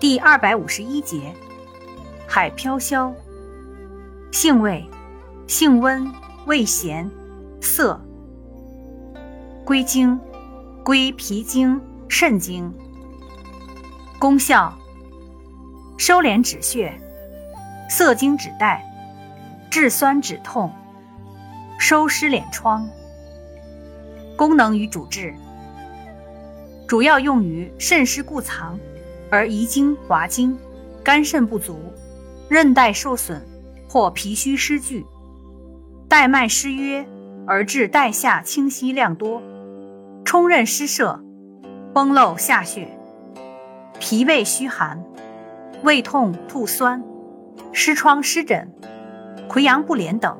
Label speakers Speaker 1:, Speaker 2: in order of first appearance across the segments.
Speaker 1: 第二百五十一节，海飘消。性味，性温，味咸，涩。归经，归脾经、肾经。功效，收敛止血，涩精止带，治酸止痛，收湿敛疮。功能与主治，主要用于肾湿固藏而遗精滑精，肝肾不足，韧带受损或脾虚湿聚，带脉失约而致带下清晰量多，冲任湿摄，崩漏下血，脾胃虚寒，胃痛吐酸，湿疮湿疹，溃疡不连等。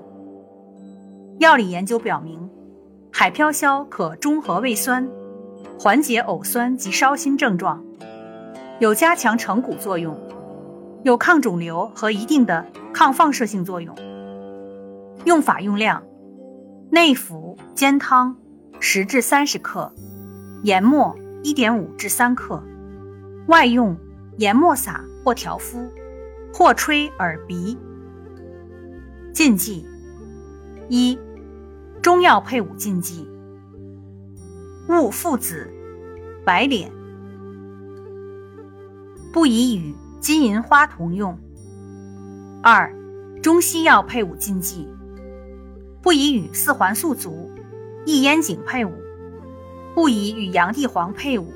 Speaker 1: 药理研究表明。海飘消可中和胃酸，缓解呕酸及烧心症状，有加强成骨作用，有抗肿瘤和一定的抗放射性作用。用法用量：内服煎汤十至三十克，研末一点五至三克；外用研末撒或调敷，或吹耳鼻。禁忌一。中药配伍禁忌：勿附子、白脸，不宜与金银花同用。二、中西药配伍禁忌：不宜与四环素族、异烟肼配伍，不宜与洋地黄配伍，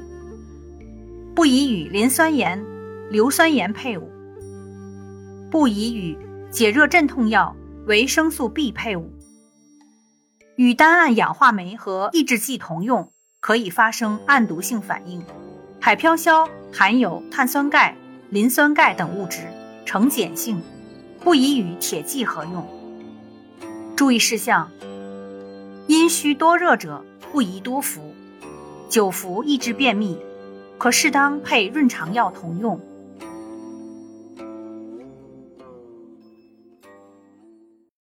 Speaker 1: 不宜与磷酸盐、硫酸盐配伍，不宜与解热镇痛药维生素 B 配伍。与单胺氧化酶和抑制剂同用，可以发生暗毒性反应。海飘消含有碳酸钙、磷酸钙等物质，呈碱性，不宜与铁剂合用。注意事项：阴虚多热者不宜多服，久服易致便秘，可适当配润肠药同用。